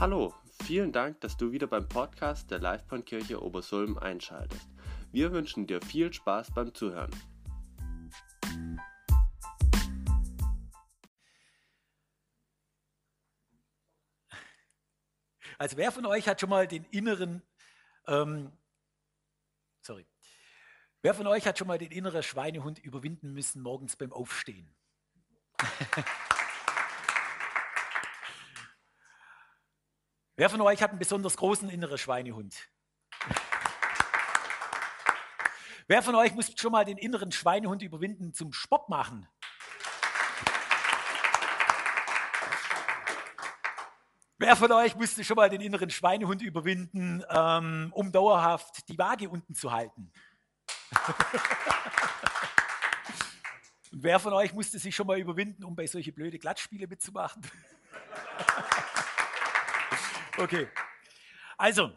Hallo, vielen Dank, dass du wieder beim Podcast der Livebahnkirche Obersulm einschaltest. Wir wünschen dir viel Spaß beim Zuhören. Also wer von euch hat schon mal den inneren, ähm, sorry, wer von euch hat schon mal den inneren Schweinehund überwinden müssen morgens beim Aufstehen? wer von euch hat einen besonders großen inneren Schweinehund? wer von euch muss schon mal den inneren Schweinehund überwinden zum Sport machen? Wer von euch musste schon mal den inneren Schweinehund überwinden, ähm, um dauerhaft die Waage unten zu halten? Und wer von euch musste sich schon mal überwinden, um bei solche blöde Glattspiele mitzumachen? Okay. Also,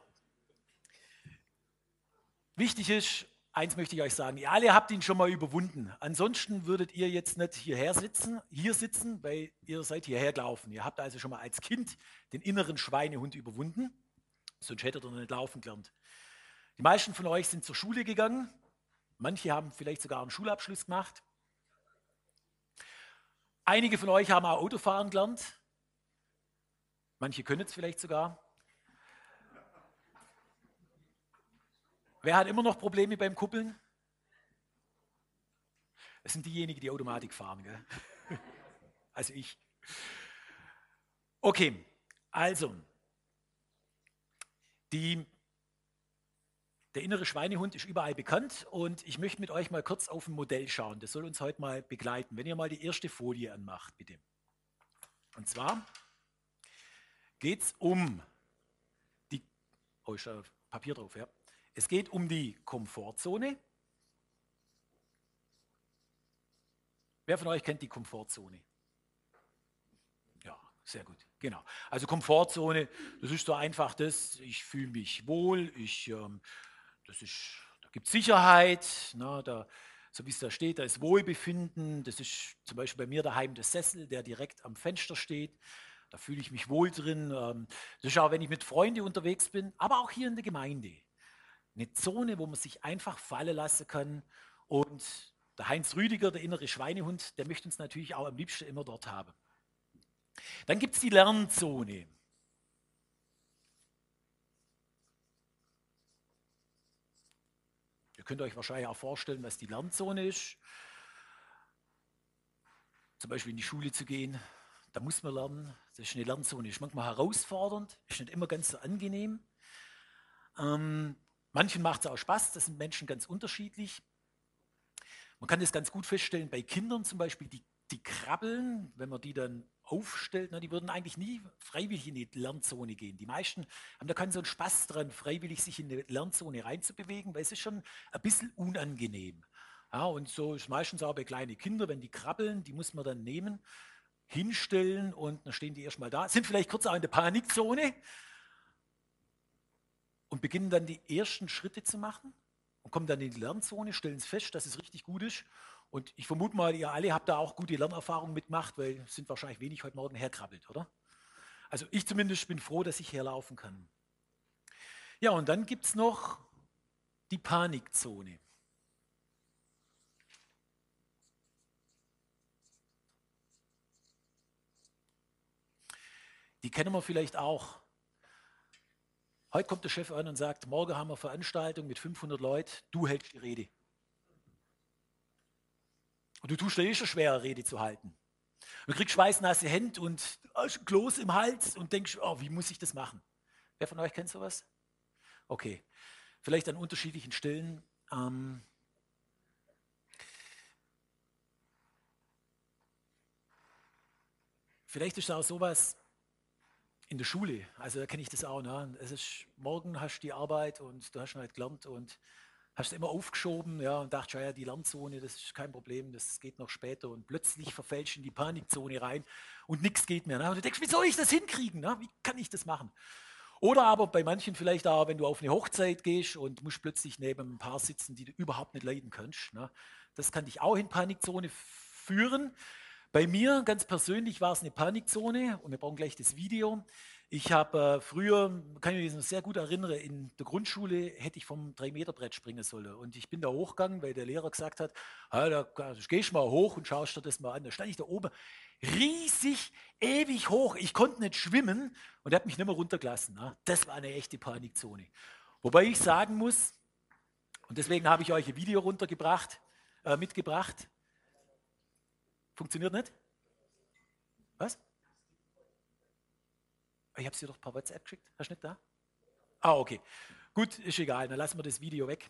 wichtig ist, Eins möchte ich euch sagen, ihr alle habt ihn schon mal überwunden. Ansonsten würdet ihr jetzt nicht hierher sitzen, hier sitzen, weil ihr seid hierher gelaufen. Ihr habt also schon mal als Kind den inneren Schweinehund überwunden, sonst hättet ihr nicht laufen gelernt. Die meisten von euch sind zur Schule gegangen. Manche haben vielleicht sogar einen Schulabschluss gemacht. Einige von euch haben auch Autofahren gelernt. Manche können es vielleicht sogar. Wer hat immer noch Probleme beim Kuppeln? Das sind diejenigen, die Automatik fahren. Gell? Also ich. Okay, also die, der innere Schweinehund ist überall bekannt und ich möchte mit euch mal kurz auf ein Modell schauen. Das soll uns heute mal begleiten. Wenn ihr mal die erste Folie anmacht, bitte. Und zwar geht es um die. Oh, ist da Papier drauf, ja. Es geht um die Komfortzone. Wer von euch kennt die Komfortzone? Ja, sehr gut. Genau. Also Komfortzone, das ist so einfach das, ich fühle mich wohl, ich, ähm, das ist, da gibt es Sicherheit, na, da, so wie es da steht, da ist Wohlbefinden. Das ist zum Beispiel bei mir daheim der Sessel, der direkt am Fenster steht. Da fühle ich mich wohl drin. Ähm, das ist auch, wenn ich mit Freunden unterwegs bin, aber auch hier in der Gemeinde. Eine Zone, wo man sich einfach fallen lassen kann. Und der Heinz Rüdiger, der innere Schweinehund, der möchte uns natürlich auch am liebsten immer dort haben. Dann gibt es die Lernzone. Ihr könnt euch wahrscheinlich auch vorstellen, was die Lernzone ist. Zum Beispiel in die Schule zu gehen, da muss man lernen. Das ist eine Lernzone. Ist manchmal herausfordernd, ist nicht immer ganz so angenehm. Ähm, Manchen macht es auch Spaß, das sind Menschen ganz unterschiedlich. Man kann das ganz gut feststellen bei Kindern zum Beispiel, die, die krabbeln, wenn man die dann aufstellt, na, die würden eigentlich nie freiwillig in die Lernzone gehen. Die meisten haben da keinen so einen Spaß dran, freiwillig sich in eine Lernzone reinzubewegen, weil es ist schon ein bisschen unangenehm. Ja, und so ist meistens auch bei kleinen Kindern, wenn die krabbeln, die muss man dann nehmen, hinstellen und dann stehen die erstmal da, sind vielleicht kurz auch in der Panikzone, und beginnen dann die ersten Schritte zu machen und kommen dann in die Lernzone, stellen es fest, dass es richtig gut ist. Und ich vermute mal, ihr alle habt da auch gute Lernerfahrungen mitgemacht, weil sind wahrscheinlich wenig heute Morgen herkrabbelt, oder? Also ich zumindest bin froh, dass ich herlaufen kann. Ja, und dann gibt es noch die Panikzone. Die kennen wir vielleicht auch. Heute kommt der Chef an und sagt, morgen haben wir Veranstaltung mit 500 Leuten, du hältst die Rede. Und du tust dir eh schon schwer, Rede zu halten. Du kriegst schweißnasse Hände und Kloß im Hals und denkst, oh, wie muss ich das machen? Wer von euch kennt sowas? Okay, vielleicht an unterschiedlichen Stellen. Ähm, vielleicht ist es auch sowas, in der Schule, also da kenne ich das auch. Ne? Es ist, morgen hast du die Arbeit und du hast halt gelernt und hast immer aufgeschoben ja, und dachte, ja, die Lernzone, das ist kein Problem, das geht noch später und plötzlich verfälscht in die Panikzone rein und nichts geht mehr. Ne? Und du denkst, wie soll ich das hinkriegen? Ne? Wie kann ich das machen? Oder aber bei manchen vielleicht auch, wenn du auf eine Hochzeit gehst und musst plötzlich neben ein Paar sitzen, die du überhaupt nicht leiden kannst. Ne? Das kann dich auch in Panikzone führen. Bei mir ganz persönlich war es eine Panikzone und wir brauchen gleich das Video. Ich habe äh, früher, kann ich mich sehr gut erinnern, in der Grundschule hätte ich vom 3-Meter-Brett springen sollen. Und ich bin da hochgegangen, weil der Lehrer gesagt hat, da gehst mal hoch und schaust dir das mal an. Da stand ich da oben, riesig, ewig hoch. Ich konnte nicht schwimmen und er hat mich nicht mehr runtergelassen. Ne? Das war eine echte Panikzone. Wobei ich sagen muss, und deswegen habe ich euch ein Video runtergebracht, äh, mitgebracht. Funktioniert nicht? Was? Ich habe dir doch ein paar WhatsApp geschickt. Hast du nicht da? Ah, okay. Gut, ist egal. Dann lassen wir das Video weg.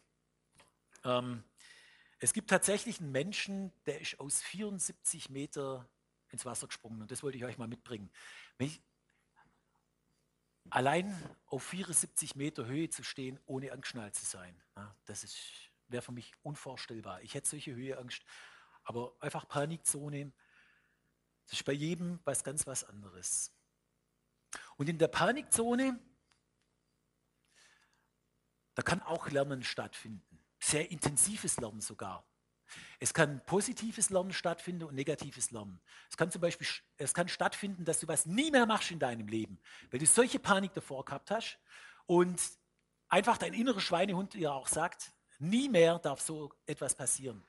Ähm, es gibt tatsächlich einen Menschen, der ist aus 74 Meter ins Wasser gesprungen. Und das wollte ich euch mal mitbringen. Ich, allein auf 74 Meter Höhe zu stehen, ohne angeschnallt zu sein, das wäre für mich unvorstellbar. Ich hätte solche Höheangst. Aber einfach Panikzone, das ist bei jedem was ganz was anderes. Und in der Panikzone, da kann auch Lernen stattfinden. Sehr intensives Lernen sogar. Es kann positives Lernen stattfinden und negatives Lernen. Es kann zum Beispiel es kann stattfinden, dass du was nie mehr machst in deinem Leben, weil du solche Panik davor gehabt hast und einfach dein innerer Schweinehund dir auch sagt, nie mehr darf so etwas passieren.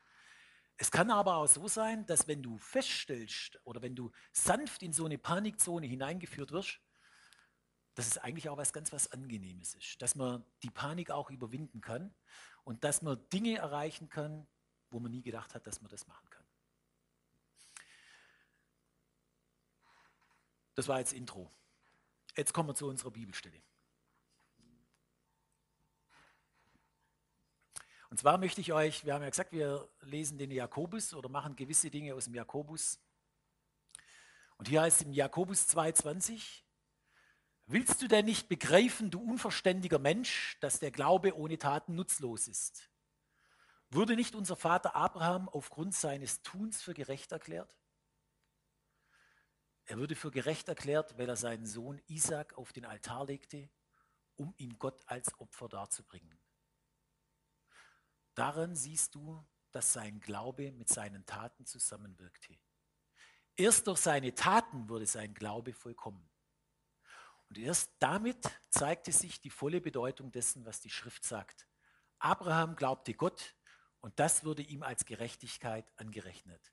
Es kann aber auch so sein, dass wenn du feststellst oder wenn du sanft in so eine Panikzone hineingeführt wirst, dass es eigentlich auch was ganz was Angenehmes ist, dass man die Panik auch überwinden kann und dass man Dinge erreichen kann, wo man nie gedacht hat, dass man das machen kann. Das war jetzt Intro. Jetzt kommen wir zu unserer Bibelstelle. Und zwar möchte ich euch, wir haben ja gesagt, wir lesen den Jakobus oder machen gewisse Dinge aus dem Jakobus. Und hier heißt es im Jakobus 2,20, Willst du denn nicht begreifen, du unverständiger Mensch, dass der Glaube ohne Taten nutzlos ist? Wurde nicht unser Vater Abraham aufgrund seines Tuns für gerecht erklärt? Er wurde für gerecht erklärt, weil er seinen Sohn Isaac auf den Altar legte, um ihm Gott als Opfer darzubringen. Daran siehst du, dass sein Glaube mit seinen Taten zusammenwirkte. Erst durch seine Taten wurde sein Glaube vollkommen. Und erst damit zeigte sich die volle Bedeutung dessen, was die Schrift sagt. Abraham glaubte Gott und das wurde ihm als Gerechtigkeit angerechnet.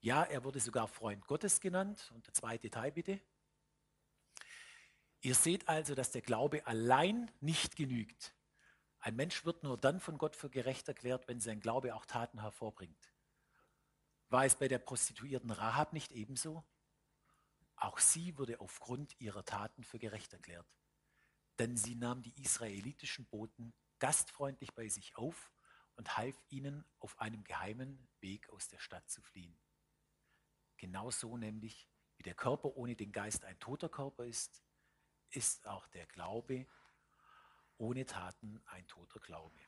Ja, er wurde sogar Freund Gottes genannt. Und der zweite Teil bitte. Ihr seht also, dass der Glaube allein nicht genügt. Ein Mensch wird nur dann von Gott für gerecht erklärt, wenn sein Glaube auch Taten hervorbringt. War es bei der Prostituierten Rahab nicht ebenso? Auch sie wurde aufgrund ihrer Taten für gerecht erklärt. Denn sie nahm die israelitischen Boten gastfreundlich bei sich auf und half ihnen, auf einem geheimen Weg aus der Stadt zu fliehen. Genauso nämlich, wie der Körper ohne den Geist ein toter Körper ist, ist auch der Glaube ohne Taten ein toter Glaube.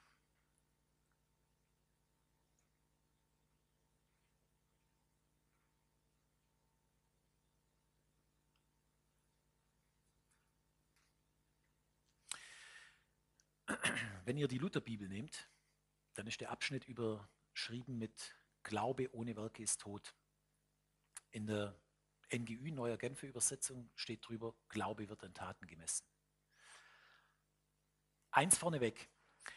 Wenn ihr die Lutherbibel nehmt, dann ist der Abschnitt überschrieben mit Glaube ohne Werke ist tot. In der NGÜ, Neuer Genfer Übersetzung, steht drüber, Glaube wird an Taten gemessen. Eins vorneweg,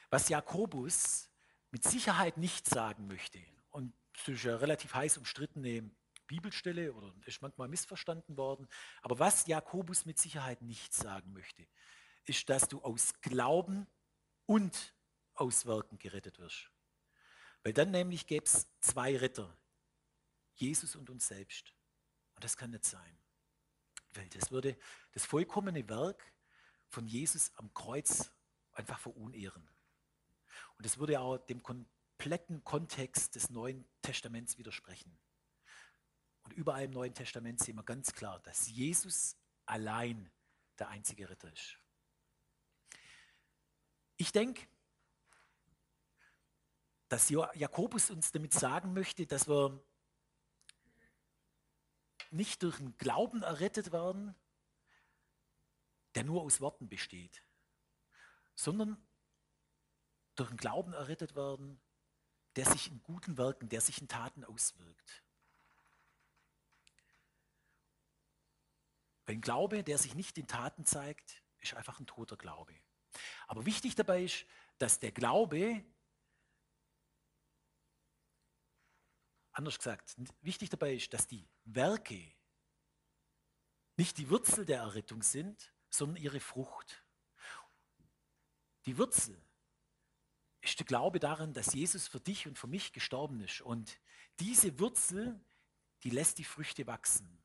was Jakobus mit Sicherheit nicht sagen möchte, und es ist ja relativ heiß umstrittene Bibelstelle oder ist manchmal missverstanden worden, aber was Jakobus mit Sicherheit nicht sagen möchte, ist, dass du aus Glauben und aus Werken gerettet wirst. Weil dann nämlich gäbe es zwei Ritter, Jesus und uns selbst. Und das kann nicht sein. Weil das würde das vollkommene Werk von Jesus am Kreuz einfach verunehren. Und das würde auch dem kompletten Kontext des Neuen Testaments widersprechen. Und überall im Neuen Testament sehen wir ganz klar, dass Jesus allein der einzige Ritter ist. Ich denke, dass Jakobus uns damit sagen möchte, dass wir nicht durch einen Glauben errettet werden, der nur aus Worten besteht, sondern durch einen Glauben errettet werden, der sich in guten Werken, der sich in Taten auswirkt. Ein Glaube, der sich nicht in Taten zeigt, ist einfach ein toter Glaube. Aber wichtig dabei ist, dass der Glaube, anders gesagt, wichtig dabei ist, dass die Werke nicht die Wurzel der Errettung sind, sondern ihre Frucht. Die Wurzel ist der Glaube daran, dass Jesus für dich und für mich gestorben ist. Und diese Wurzel, die lässt die Früchte wachsen.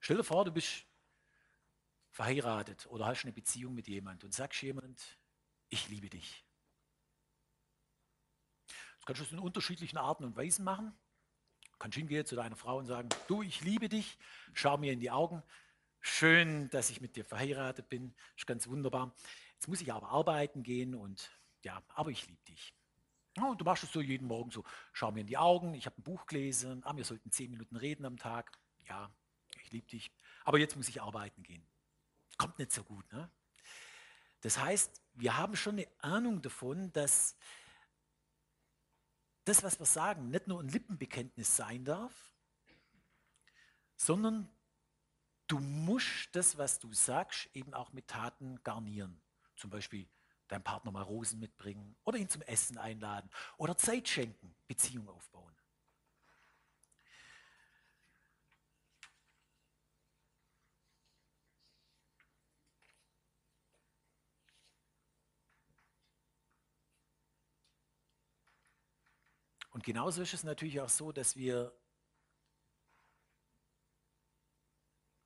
Stell dir vor, du bist verheiratet oder hast eine Beziehung mit jemand und sagst jemand, ich liebe dich. Das kannst du in unterschiedlichen Arten und Weisen machen. Kannst hingehen zu deiner Frau und sagen, du, ich liebe dich, schau mir in die Augen. Schön, dass ich mit dir verheiratet bin, ist ganz wunderbar. Jetzt muss ich aber arbeiten gehen und ja, aber ich liebe dich. Und du machst es so jeden Morgen so, schau mir in die Augen, ich habe ein Buch gelesen, ah, wir sollten zehn Minuten reden am Tag. Ja, ich liebe dich, aber jetzt muss ich arbeiten gehen. Kommt nicht so gut. Ne? Das heißt, wir haben schon eine Ahnung davon, dass das, was wir sagen, nicht nur ein Lippenbekenntnis sein darf, sondern du musst das, was du sagst, eben auch mit Taten garnieren. Zum Beispiel deinem Partner mal Rosen mitbringen oder ihn zum Essen einladen oder Zeit schenken, Beziehung aufbauen. Und genauso ist es natürlich auch so, dass wir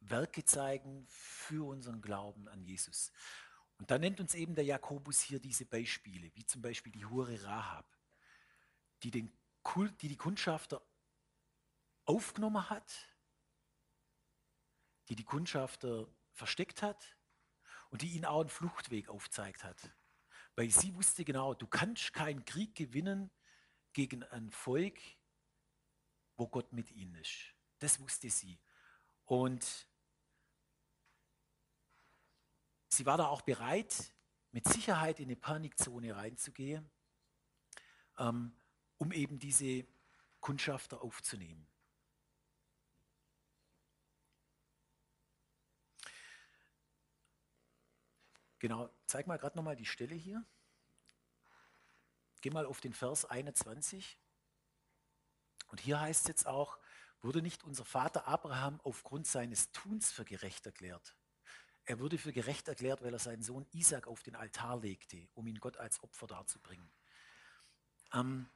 Werke zeigen für unseren Glauben an Jesus. Und da nennt uns eben der Jakobus hier diese Beispiele, wie zum Beispiel die Hure Rahab, die, den Kult, die die Kundschafter aufgenommen hat, die die Kundschafter versteckt hat und die ihnen auch einen Fluchtweg aufzeigt hat. Weil sie wusste genau, du kannst keinen Krieg gewinnen, gegen ein Volk, wo Gott mit ihnen ist. Das wusste sie. Und sie war da auch bereit, mit Sicherheit in eine Panikzone reinzugehen, ähm, um eben diese Kundschafter aufzunehmen. Genau, zeig mal gerade nochmal die Stelle hier. Geh mal auf den Vers 21. Und hier heißt es jetzt auch, wurde nicht unser Vater Abraham aufgrund seines Tuns für gerecht erklärt? Er wurde für gerecht erklärt, weil er seinen Sohn Isaac auf den Altar legte, um ihn Gott als Opfer darzubringen. Ähm,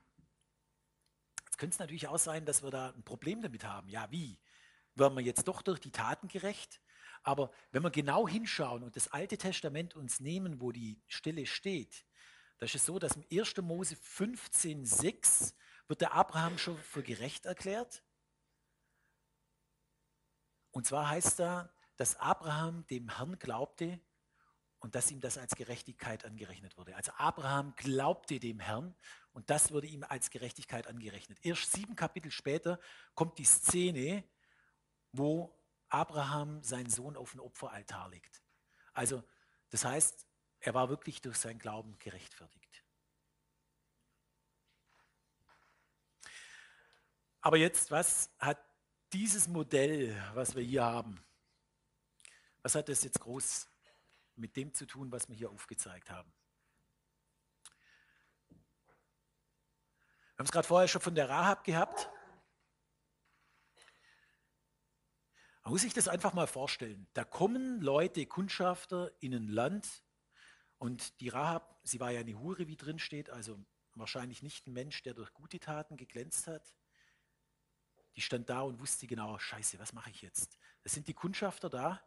jetzt könnte es natürlich auch sein, dass wir da ein Problem damit haben. Ja, wie? Werden wir jetzt doch durch die Taten gerecht? Aber wenn wir genau hinschauen und das Alte Testament uns nehmen, wo die Stelle steht, da ist so, dass im 1. Mose 15,6 wird der Abraham schon für gerecht erklärt. Und zwar heißt da, dass Abraham dem Herrn glaubte und dass ihm das als Gerechtigkeit angerechnet wurde. Also Abraham glaubte dem Herrn und das wurde ihm als Gerechtigkeit angerechnet. Erst sieben Kapitel später kommt die Szene, wo Abraham seinen Sohn auf den Opferaltar legt. Also das heißt, er war wirklich durch seinen Glauben gerechtfertigt. Aber jetzt, was hat dieses Modell, was wir hier haben, was hat das jetzt groß mit dem zu tun, was wir hier aufgezeigt haben? Wir haben es gerade vorher schon von der Rahab gehabt. Man muss sich das einfach mal vorstellen. Da kommen Leute, Kundschafter in ein Land, und die Rahab, sie war ja eine Hure, wie drin steht, also wahrscheinlich nicht ein Mensch, der durch gute Taten geglänzt hat. Die stand da und wusste genau, scheiße, was mache ich jetzt? Das sind die Kundschafter da,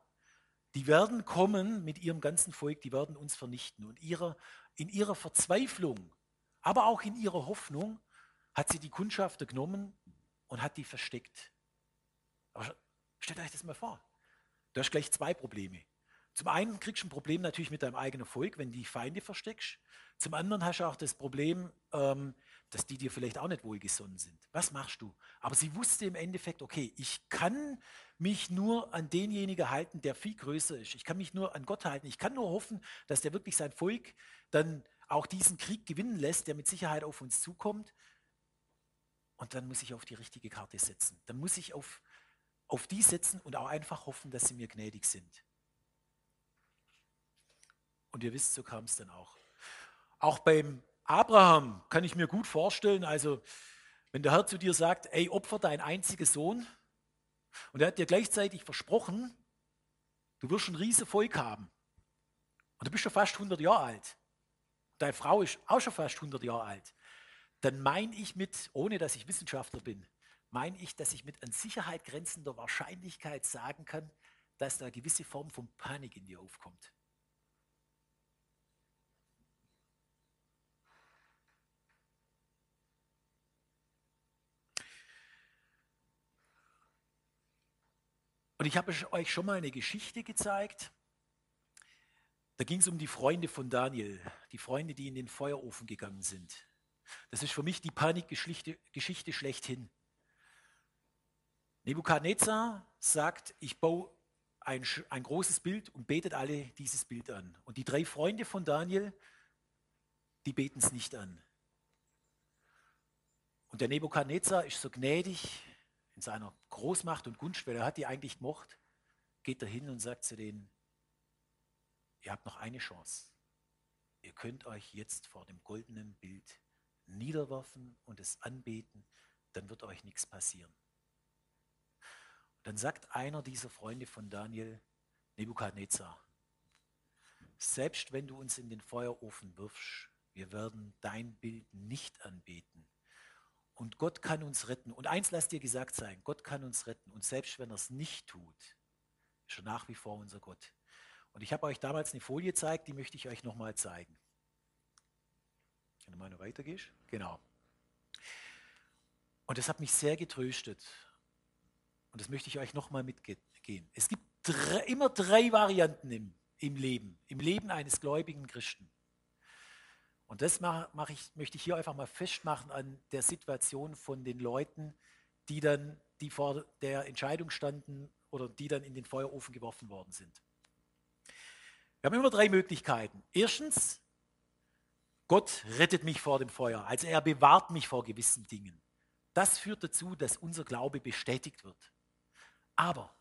die werden kommen mit ihrem ganzen Volk, die werden uns vernichten. Und ihrer, in ihrer Verzweiflung, aber auch in ihrer Hoffnung, hat sie die Kundschafter genommen und hat die versteckt. Aber stellt euch das mal vor. Du hast gleich zwei Probleme. Zum einen kriegst du ein Problem natürlich mit deinem eigenen Volk, wenn du die Feinde versteckst. Zum anderen hast du auch das Problem, ähm, dass die dir vielleicht auch nicht wohlgesonnen sind. Was machst du? Aber sie wusste im Endeffekt, okay, ich kann mich nur an denjenigen halten, der viel größer ist. Ich kann mich nur an Gott halten. Ich kann nur hoffen, dass der wirklich sein Volk dann auch diesen Krieg gewinnen lässt, der mit Sicherheit auf uns zukommt. und dann muss ich auf die richtige Karte setzen. Dann muss ich auf, auf die setzen und auch einfach hoffen, dass sie mir gnädig sind. Und ihr wisst, so kam es dann auch. Auch beim Abraham kann ich mir gut vorstellen, also wenn der Herr zu dir sagt, ey, opfer dein einziger Sohn, und er hat dir gleichzeitig versprochen, du wirst ein riesen Volk haben. Und du bist schon fast 100 Jahre alt. Deine Frau ist auch schon fast 100 Jahre alt. Dann meine ich mit, ohne dass ich Wissenschaftler bin, meine ich, dass ich mit an Sicherheit grenzender Wahrscheinlichkeit sagen kann, dass da eine gewisse Form von Panik in dir aufkommt. Und ich habe euch schon mal eine Geschichte gezeigt. Da ging es um die Freunde von Daniel, die Freunde, die in den Feuerofen gegangen sind. Das ist für mich die Panikgeschichte Geschichte schlechthin. Nebukadnezar sagt, ich baue ein, ein großes Bild und betet alle dieses Bild an. Und die drei Freunde von Daniel, die beten es nicht an. Und der Nebukadnezar ist so gnädig, in seiner Großmacht und Gunst, weil er hat die eigentlich gemocht, geht er hin und sagt zu denen, ihr habt noch eine Chance. Ihr könnt euch jetzt vor dem goldenen Bild niederwerfen und es anbeten, dann wird euch nichts passieren. dann sagt einer dieser Freunde von Daniel, Nebukadnezar, selbst wenn du uns in den Feuerofen wirfst, wir werden dein Bild nicht anbeten, und Gott kann uns retten. Und eins lasst dir gesagt sein, Gott kann uns retten. Und selbst wenn er es nicht tut, ist er nach wie vor unser Gott. Und ich habe euch damals eine Folie gezeigt, die möchte ich euch nochmal zeigen. Wenn du mal noch weitergehst. Genau. Und das hat mich sehr getröstet. Und das möchte ich euch nochmal mitgehen. Es gibt drei, immer drei Varianten im, im Leben, im Leben eines gläubigen Christen. Und das mach, mach ich, möchte ich hier einfach mal festmachen an der Situation von den Leuten, die dann, die vor der Entscheidung standen oder die dann in den Feuerofen geworfen worden sind. Wir haben immer drei Möglichkeiten. Erstens, Gott rettet mich vor dem Feuer, also er bewahrt mich vor gewissen Dingen. Das führt dazu, dass unser Glaube bestätigt wird. Aber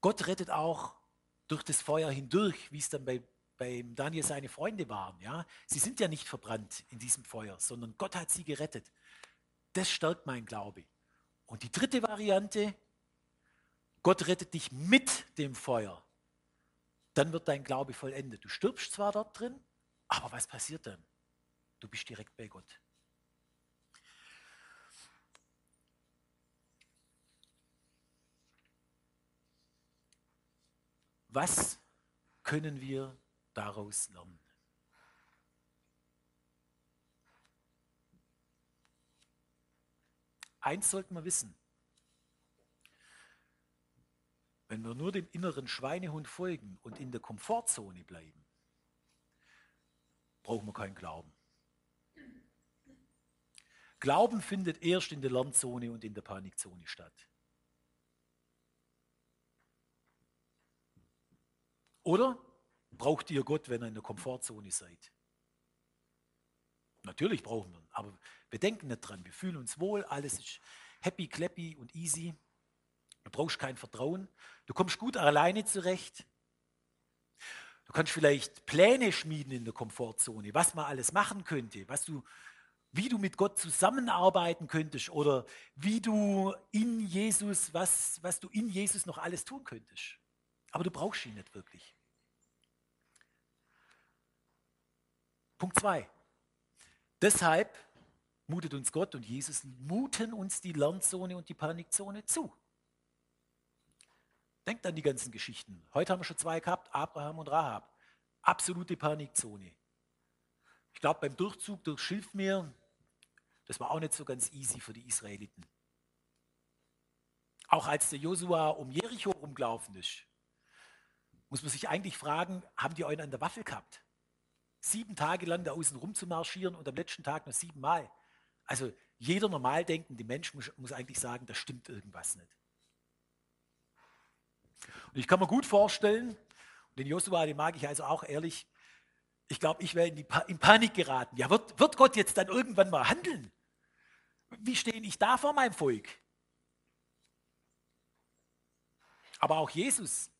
Gott rettet auch durch das Feuer hindurch, wie es dann bei beim Daniel seine Freunde waren. Ja? Sie sind ja nicht verbrannt in diesem Feuer, sondern Gott hat sie gerettet. Das stärkt mein Glaube. Und die dritte Variante, Gott rettet dich mit dem Feuer. Dann wird dein Glaube vollendet. Du stirbst zwar dort drin, aber was passiert dann? Du bist direkt bei Gott. Was können wir daraus lernen. Eins sollten wir wissen. Wenn wir nur dem inneren Schweinehund folgen und in der Komfortzone bleiben, brauchen wir keinen Glauben. Glauben findet erst in der Lernzone und in der Panikzone statt. Oder Braucht ihr Gott, wenn ihr in der Komfortzone seid? Natürlich brauchen wir ihn, aber wir denken nicht dran. Wir fühlen uns wohl, alles ist happy, clappy und easy. Du brauchst kein Vertrauen. Du kommst gut alleine zurecht. Du kannst vielleicht Pläne schmieden in der Komfortzone, was man alles machen könnte, was du, wie du mit Gott zusammenarbeiten könntest oder wie du in Jesus, was, was du in Jesus noch alles tun könntest. Aber du brauchst ihn nicht wirklich. Punkt 2. Deshalb mutet uns Gott und Jesus, muten uns die Lernzone und die Panikzone zu. Denkt an die ganzen Geschichten. Heute haben wir schon zwei gehabt, Abraham und Rahab. Absolute Panikzone. Ich glaube, beim Durchzug durchs Schilfmeer, das war auch nicht so ganz easy für die Israeliten. Auch als der Josua um Jericho rumgelaufen ist, muss man sich eigentlich fragen, haben die einen an der Waffel gehabt? Sieben Tage lang da außen rum zu marschieren und am letzten Tag noch siebenmal. Also jeder normal denkende Mensch muss, muss eigentlich sagen, da stimmt irgendwas nicht. Und ich kann mir gut vorstellen, den Josua, den mag ich also auch ehrlich, ich glaube, ich wäre in, in Panik geraten. Ja, wird, wird Gott jetzt dann irgendwann mal handeln? Wie stehe ich da vor meinem Volk? Aber auch Jesus.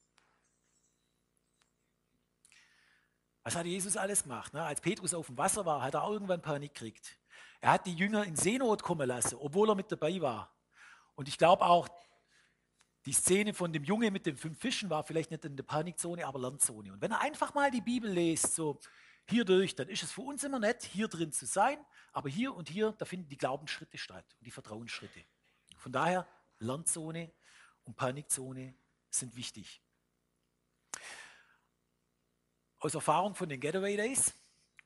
Was hat Jesus alles gemacht? Ne? Als Petrus auf dem Wasser war, hat er irgendwann Panik gekriegt. Er hat die Jünger in Seenot kommen lassen, obwohl er mit dabei war. Und ich glaube auch, die Szene von dem Junge mit den fünf Fischen war vielleicht nicht in der Panikzone, aber Lernzone. Und wenn er einfach mal die Bibel liest, so hier durch, dann ist es für uns immer nett, hier drin zu sein, aber hier und hier, da finden die Glaubensschritte statt und die Vertrauensschritte. Von daher, Lernzone und Panikzone sind wichtig. Aus Erfahrung von den Getaway Days,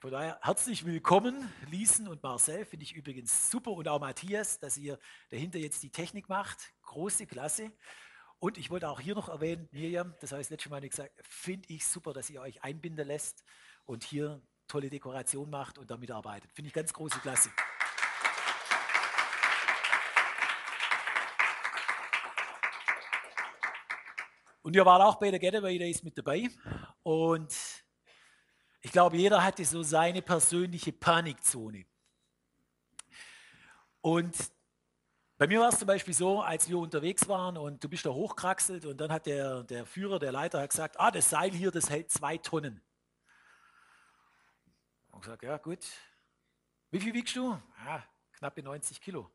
von daher herzlich willkommen, Liesen und Marcel, finde ich übrigens super und auch Matthias, dass ihr dahinter jetzt die Technik macht. Große Klasse. Und ich wollte auch hier noch erwähnen, Miriam, das habe ich das letzte Mal gesagt, finde ich super, dass ihr euch einbinden lässt und hier tolle Dekoration macht und damit arbeitet. Finde ich ganz große Klasse. Und ihr wart auch bei der Getaway Days mit dabei. Und ich glaube, jeder hatte so seine persönliche Panikzone. Und bei mir war es zum Beispiel so, als wir unterwegs waren und du bist da hochkraxelt und dann hat der, der Führer, der Leiter hat gesagt, ah, das Seil hier, das hält zwei Tonnen. Und gesagt, ja gut, wie viel wiegst du? Ja, knappe 90 Kilo.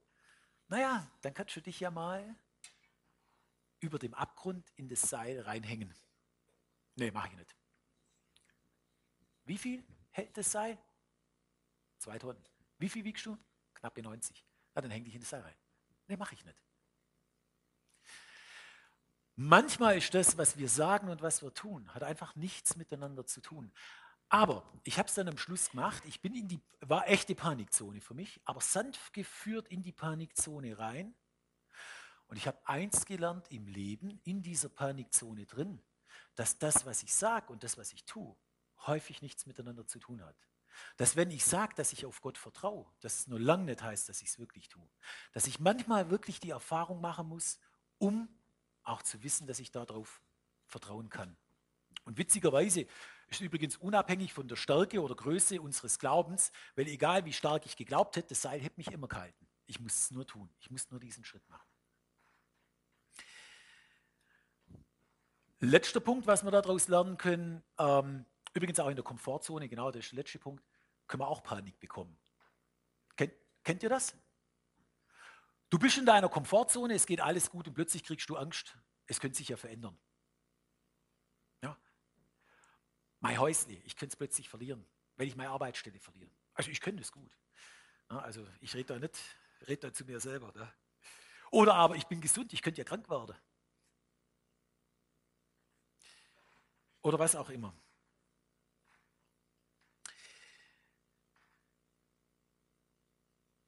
Naja, dann kannst du dich ja mal über dem Abgrund in das Seil reinhängen. Nee, mache ich nicht. Wie viel hält das Seil? Zwei Tonnen. Wie viel wiegst du? Knappe 90. Na, dann häng dich in das Seil rein. Nee, mache ich nicht. Manchmal ist das, was wir sagen und was wir tun, hat einfach nichts miteinander zu tun. Aber ich habe es dann am Schluss gemacht. Ich bin in die, war echte Panikzone für mich, aber sanft geführt in die Panikzone rein. Und ich habe eins gelernt im Leben, in dieser Panikzone drin, dass das, was ich sage und das, was ich tue, häufig nichts miteinander zu tun hat. Dass wenn ich sage, dass ich auf Gott vertraue, dass es nur lang nicht heißt, dass ich es wirklich tue. Dass ich manchmal wirklich die Erfahrung machen muss, um auch zu wissen, dass ich darauf vertrauen kann. Und witzigerweise ist übrigens unabhängig von der Stärke oder Größe unseres Glaubens, weil egal wie stark ich geglaubt hätte, das Seil hätte mich immer gehalten. Ich muss es nur tun. Ich muss nur diesen Schritt machen. Letzter Punkt, was wir daraus lernen können, ähm, Übrigens auch in der Komfortzone, genau, das ist der letzte Punkt, können wir auch Panik bekommen. Kennt, kennt ihr das? Du bist in deiner Komfortzone, es geht alles gut und plötzlich kriegst du Angst. Es könnte sich ja verändern. Ja. Mein Häusli, ich könnte es plötzlich verlieren, wenn ich meine Arbeitsstelle verliere. Also ich könnte es gut. Ja, also ich rede da nicht, rede da zu mir selber. Ne? Oder aber ich bin gesund, ich könnte ja krank werden. Oder was auch immer.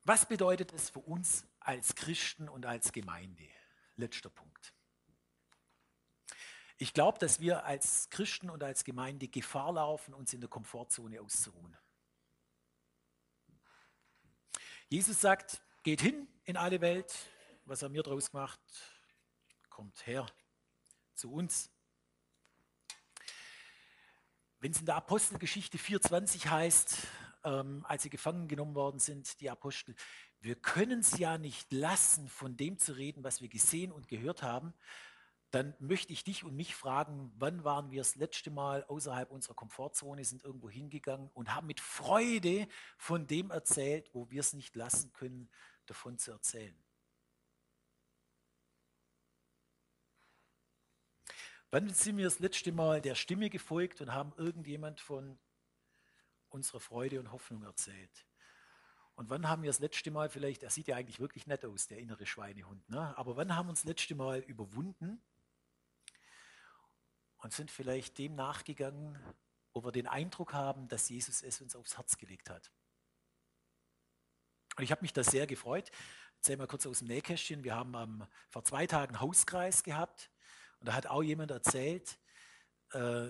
Was bedeutet es für uns als Christen und als Gemeinde? Letzter Punkt. Ich glaube, dass wir als Christen und als Gemeinde Gefahr laufen, uns in der Komfortzone auszuruhen. Jesus sagt, geht hin in alle Welt. Was er mir draus macht, kommt her zu uns. Wenn es in der Apostelgeschichte 4.20 heißt, ähm, als sie gefangen genommen worden sind, die Apostel, wir können es ja nicht lassen, von dem zu reden, was wir gesehen und gehört haben, dann möchte ich dich und mich fragen, wann waren wir das letzte Mal außerhalb unserer Komfortzone, sind irgendwo hingegangen und haben mit Freude von dem erzählt, wo wir es nicht lassen können, davon zu erzählen. Wann sind wir das letzte Mal der Stimme gefolgt und haben irgendjemand von unsere Freude und Hoffnung erzählt. Und wann haben wir das letzte Mal vielleicht, er sieht ja eigentlich wirklich nett aus, der innere Schweinehund, ne? aber wann haben wir uns das letzte Mal überwunden und sind vielleicht dem nachgegangen, wo wir den Eindruck haben, dass Jesus es uns aufs Herz gelegt hat. Und ich habe mich da sehr gefreut. Erzähl mal kurz aus dem Nähkästchen. Wir haben ähm, vor zwei Tagen Hauskreis gehabt und da hat auch jemand erzählt, äh,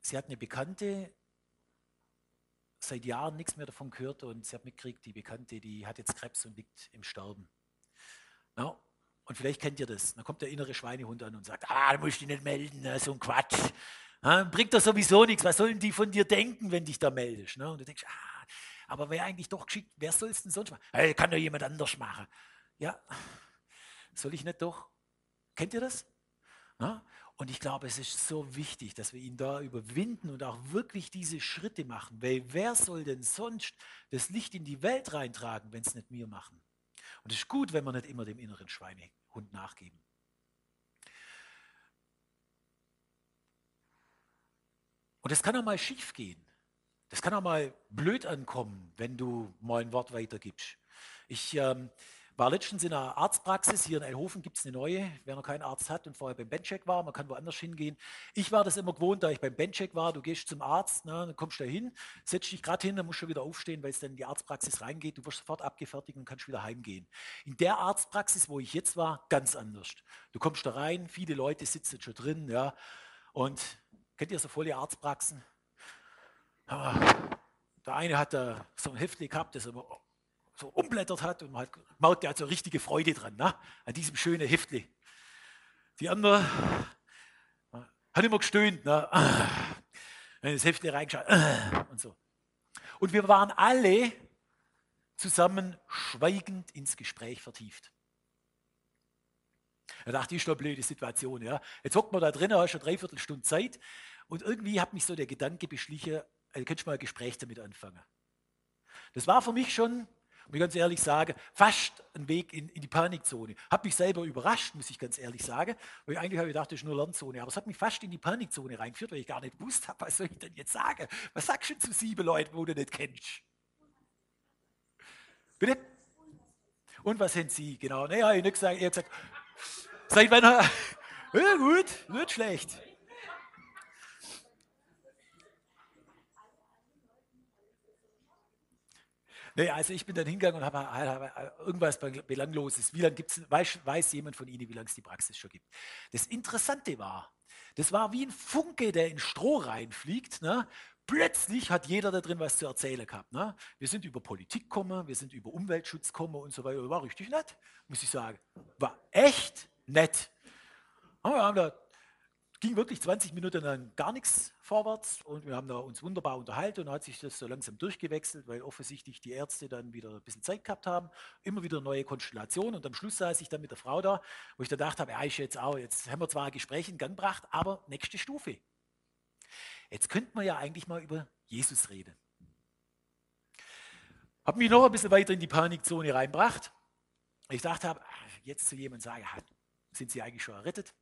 sie hat eine Bekannte, seit Jahren nichts mehr davon gehört und sie hat mitgekriegt, die Bekannte, die hat jetzt Krebs und liegt im Sterben. Ja, und vielleicht kennt ihr das. Dann kommt der innere Schweinehund an und sagt, ah, du musst dich nicht melden, so ein Quatsch. Ja, bringt doch sowieso nichts. Was sollen die von dir denken, wenn dich da meldest? Ne? Und du denkst, ah, aber wer eigentlich doch geschickt, wer soll es denn sonst machen? Hey, kann doch jemand anders machen. Ja, soll ich nicht doch? Kennt ihr das? Ja? Und ich glaube, es ist so wichtig, dass wir ihn da überwinden und auch wirklich diese Schritte machen. Weil wer soll denn sonst das Licht in die Welt reintragen, wenn es nicht wir machen? Und es ist gut, wenn wir nicht immer dem inneren Schweinehund nachgeben. Und es kann auch mal schief gehen. Das kann auch mal blöd ankommen, wenn du mal ein Wort weitergibst. Ich ähm, war letztens in einer Arztpraxis, hier in Eilhofen gibt es eine neue, wer noch keinen Arzt hat und vorher beim Bencheck war, man kann woanders hingehen. Ich war das immer gewohnt, da ich beim Bencheck war, du gehst zum Arzt, na, dann kommst du da hin, setzt dich gerade hin, dann musst du wieder aufstehen, weil es dann in die Arztpraxis reingeht, du wirst sofort abgefertigt und kannst wieder heimgehen. In der Arztpraxis, wo ich jetzt war, ganz anders. Du kommst da rein, viele Leute sitzen schon drin, ja, und kennt ihr so volle Arztpraxen? Aber der eine hat da so ein Heftli gehabt, das immer so umblättert hat und man hat, merkt, der hat so richtige Freude dran, ne? an diesem schönen Heftli. Die andere hat immer gestöhnt, ne? wenn das Heftli reingeschaut und so. Und wir waren alle zusammen schweigend ins Gespräch vertieft. Da dachte ist doch eine blöde Situation. Ja. Jetzt hockt man da drin, hast schon dreiviertel Stunde Zeit und irgendwie hat mich so der Gedanke beschlichen, also könntest du mal ein Gespräch damit anfangen. Das war für mich schon und ich ganz ehrlich sage, fast ein Weg in, in die Panikzone. Hat mich selber überrascht, muss ich ganz ehrlich sagen, weil ich eigentlich habe ich gedacht, das ist nur Lernzone. Aber es hat mich fast in die Panikzone reingeführt, weil ich gar nicht gewusst habe, was soll ich denn jetzt sagen? Was sagst du zu sieben Leuten, wo du nicht kennst? Bitte? Und was sind Sie? Genau. Naja, ich habe gesagt, gesagt, seit wann? Ja, gut, wird schlecht. Nee, also ich bin dann hingegangen und habe, habe irgendwas Belangloses. Wie lange gibt's, weiß, weiß jemand von Ihnen, wie lange es die Praxis schon gibt? Das Interessante war, das war wie ein Funke, der in Stroh reinfliegt. Ne? Plötzlich hat jeder da drin was zu erzählen gehabt. Ne? Wir sind über Politik gekommen, wir sind über Umweltschutz gekommen und so weiter. War richtig nett, muss ich sagen. War echt nett. wir haben da ging wirklich 20 Minuten dann gar nichts vorwärts und wir haben da uns wunderbar unterhalten und hat sich das so langsam durchgewechselt, weil offensichtlich die Ärzte dann wieder ein bisschen Zeit gehabt haben, immer wieder neue Konstellationen und am Schluss saß ich dann mit der Frau da, wo ich da dachte, ja, ich jetzt auch, jetzt haben wir zwar ein Gespräch in Gang gebracht, aber nächste Stufe. Jetzt könnte man ja eigentlich mal über Jesus reden. Habe mich noch ein bisschen weiter in die Panikzone reinbracht. Ich dachte, jetzt zu jemandem sagen, sind Sie eigentlich schon errettet?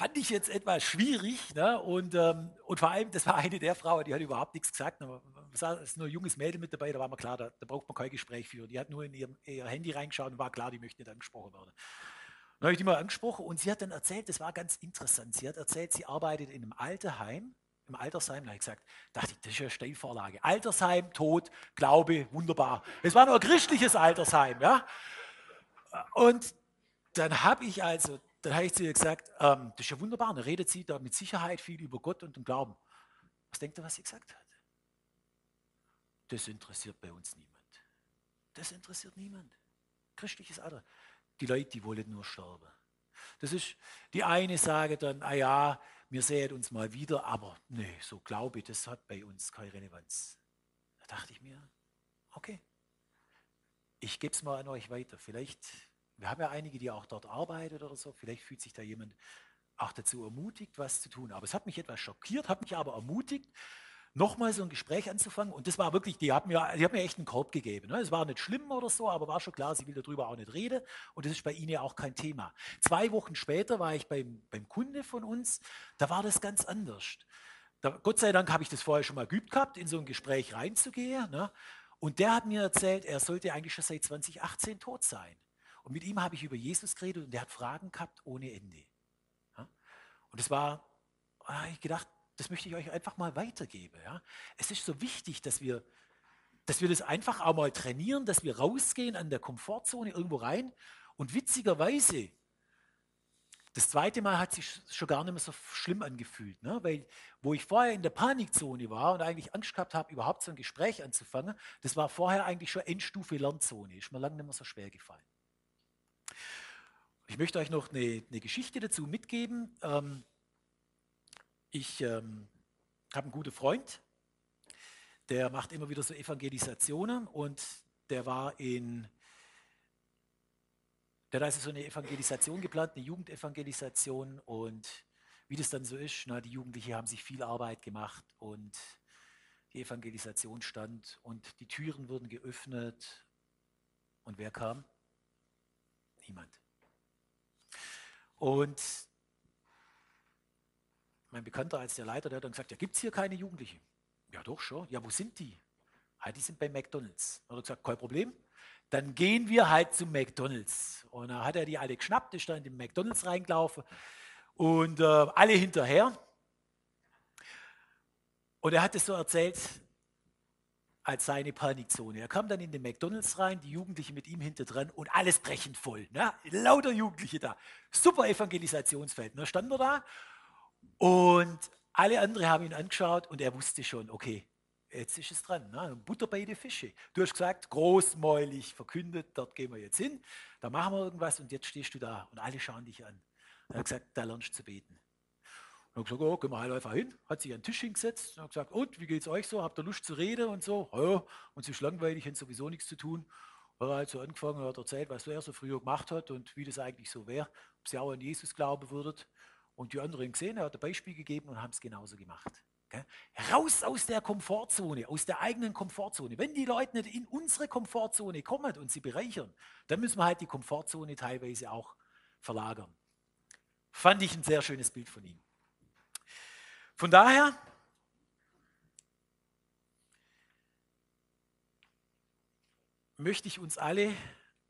Fand ich jetzt etwas schwierig. Ne? Und, ähm, und vor allem, das war eine der Frauen, die hat überhaupt nichts gesagt. Es ist nur ein junges Mädel mit dabei, da war mir klar, da, da braucht man kein Gespräch führen. Die hat nur in ihrem, ihr Handy reingeschaut und war klar, die möchte nicht angesprochen werden. Dann habe ich die mal angesprochen und sie hat dann erzählt, das war ganz interessant. Sie hat erzählt, sie arbeitet in einem Altersheim. Im Altersheim, da habe ich gesagt, dachte ich, das ist ja Steilvorlage. Altersheim, Tod, Glaube, wunderbar. Es war nur ein christliches Altersheim, ja. Und dann habe ich also dann habe ich zu ihr gesagt, ähm, das ist ja wunderbar, dann redet sie da mit Sicherheit viel über Gott und den Glauben. Was denkt ihr, was sie gesagt hat? Das interessiert bei uns niemand. Das interessiert niemand. Christliches Alter. Die Leute, die wollen nur sterben. Das ist, die eine sage dann, ah ja, wir sehen uns mal wieder, aber nee, so Glaube, das hat bei uns keine Relevanz. Da dachte ich mir, okay, ich gebe es mal an euch weiter. Vielleicht wir haben ja einige, die auch dort arbeiten oder so. Vielleicht fühlt sich da jemand auch dazu ermutigt, was zu tun. Aber es hat mich etwas schockiert, hat mich aber ermutigt, nochmal so ein Gespräch anzufangen. Und das war wirklich, die hat mir, die hat mir echt einen Korb gegeben. Ne? Es war nicht schlimm oder so, aber war schon klar, sie will darüber auch nicht reden. Und das ist bei Ihnen ja auch kein Thema. Zwei Wochen später war ich beim, beim Kunde von uns, da war das ganz anders. Da, Gott sei Dank habe ich das vorher schon mal geübt gehabt, in so ein Gespräch reinzugehen. Ne? Und der hat mir erzählt, er sollte eigentlich schon seit 2018 tot sein. Und mit ihm habe ich über Jesus geredet und der hat Fragen gehabt ohne Ende. Ja? Und es war, ah, ich gedacht, das möchte ich euch einfach mal weitergeben. Ja? Es ist so wichtig, dass wir, dass wir das einfach auch mal trainieren, dass wir rausgehen an der Komfortzone irgendwo rein. Und witzigerweise, das zweite Mal hat sich schon gar nicht mehr so schlimm angefühlt, ne? weil wo ich vorher in der Panikzone war und eigentlich Angst gehabt habe, überhaupt so ein Gespräch anzufangen, das war vorher eigentlich schon Endstufe Lernzone, ist mir lange nicht mehr so schwer gefallen. Ich möchte euch noch eine, eine Geschichte dazu mitgeben. Ähm, ich ähm, habe einen guten Freund, der macht immer wieder so Evangelisationen und der war in, der hat also so eine Evangelisation geplant, eine Jugendevangelisation und wie das dann so ist, na, die Jugendlichen haben sich viel Arbeit gemacht und die Evangelisation stand und die Türen wurden geöffnet und wer kam? Niemand. Und mein Bekannter als der Leiter, der hat dann gesagt, ja, gibt es hier keine Jugendlichen? Ja, doch schon. Ja, wo sind die? Ah, die sind bei McDonalds. Er hat gesagt, kein Problem. Dann gehen wir halt zum McDonalds. Und dann hat er die alle geschnappt, ist dann in den McDonalds reingelaufen und äh, alle hinterher. Und er hat es so erzählt als seine Panikzone. Er kam dann in den McDonalds rein, die Jugendlichen mit ihm hinter dran und alles brechend voll. Ne? Lauter Jugendliche da. Super Evangelisationsfeld. Da standen wir da und alle anderen haben ihn angeschaut und er wusste schon, okay, jetzt ist es dran. Ne? Butter bei den Fische. Du hast gesagt, großmäulig verkündet, dort gehen wir jetzt hin, da machen wir irgendwas und jetzt stehst du da und alle schauen dich an. Er hat gesagt, da lernst du zu beten. Und hat gesagt, oh, gehen wir halt einfach hin. Hat sich an den Tisch hingesetzt und hat gesagt, und, wie geht es euch so? Habt ihr Lust zu reden und so? Ja, und ist langweilig, haben sowieso nichts zu tun. Hat er halt so angefangen und hat erzählt, was er so früher gemacht hat und wie das eigentlich so wäre, ob sie auch an Jesus glauben würdet. Und die anderen gesehen, er hat ein Beispiel gegeben und haben es genauso gemacht. Raus aus der Komfortzone, aus der eigenen Komfortzone. Wenn die Leute nicht in unsere Komfortzone kommen und sie bereichern, dann müssen wir halt die Komfortzone teilweise auch verlagern. Fand ich ein sehr schönes Bild von ihm. Von daher, möchte ich uns alle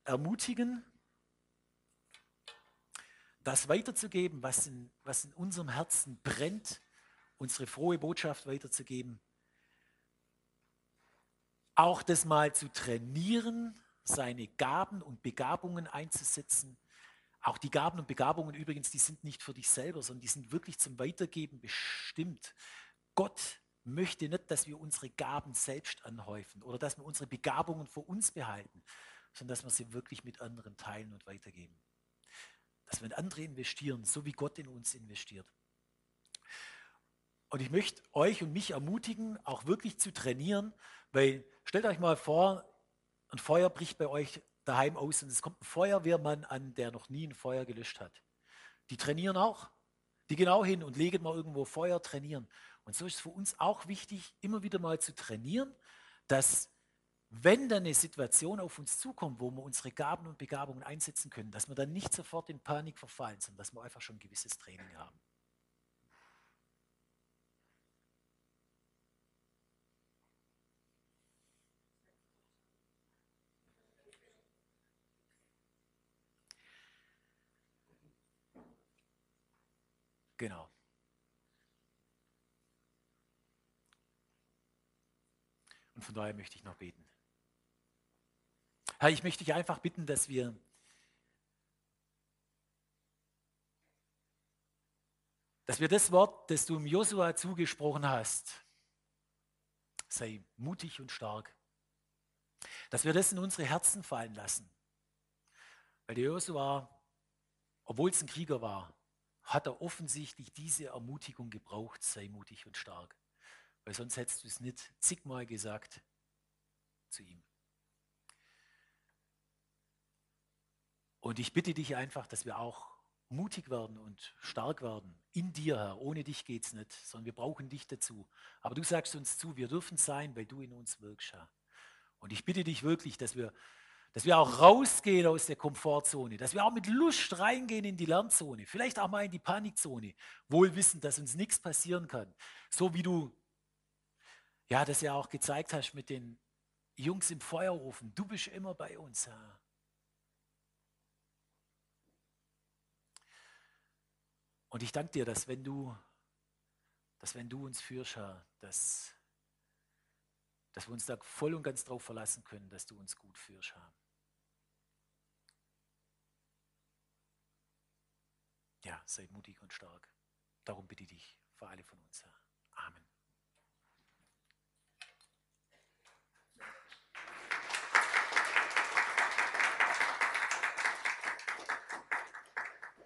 ermutigen, das weiterzugeben, was in, was in unserem Herzen brennt, unsere frohe Botschaft weiterzugeben. Auch das mal zu trainieren, seine Gaben und Begabungen einzusetzen auch die Gaben und Begabungen übrigens, die sind nicht für dich selber, sondern die sind wirklich zum Weitergeben bestimmt. Gott möchte nicht, dass wir unsere Gaben selbst anhäufen oder dass wir unsere Begabungen für uns behalten, sondern dass wir sie wirklich mit anderen teilen und weitergeben. Dass wir in andere investieren, so wie Gott in uns investiert. Und ich möchte euch und mich ermutigen, auch wirklich zu trainieren, weil stellt euch mal vor, ein Feuer bricht bei euch daheim aus und es kommt ein Feuerwehrmann an, der noch nie ein Feuer gelöscht hat. Die trainieren auch. Die genau hin und legen mal irgendwo Feuer, trainieren. Und so ist es für uns auch wichtig, immer wieder mal zu trainieren, dass wenn dann eine Situation auf uns zukommt, wo wir unsere Gaben und Begabungen einsetzen können, dass wir dann nicht sofort in Panik verfallen, sondern dass wir einfach schon ein gewisses Training haben. Genau. Und von daher möchte ich noch beten. Herr, ich möchte dich einfach bitten, dass wir dass wir das Wort, das du im Josua zugesprochen hast, sei mutig und stark, dass wir das in unsere Herzen fallen lassen. Weil der Josua, obwohl es ein Krieger war, hat er offensichtlich diese Ermutigung gebraucht, sei mutig und stark. Weil sonst hättest du es nicht zigmal gesagt zu ihm. Und ich bitte dich einfach, dass wir auch mutig werden und stark werden. In dir, Herr. Ohne dich geht es nicht, sondern wir brauchen dich dazu. Aber du sagst uns zu, wir dürfen sein, weil du in uns wirkst, Herr. Und ich bitte dich wirklich, dass wir dass wir auch rausgehen aus der Komfortzone, dass wir auch mit Lust reingehen in die Lernzone, vielleicht auch mal in die Panikzone, wohl wissend, dass uns nichts passieren kann. So wie du ja das ja auch gezeigt hast mit den Jungs im Feuerofen. Du bist immer bei uns, Herr. Und ich danke dir, dass wenn du, dass wenn du uns führst, Herr, dass, dass wir uns da voll und ganz drauf verlassen können, dass du uns gut führst, Herr. Ja, sei mutig und stark. Darum bitte ich dich für alle von uns, Herr. Amen.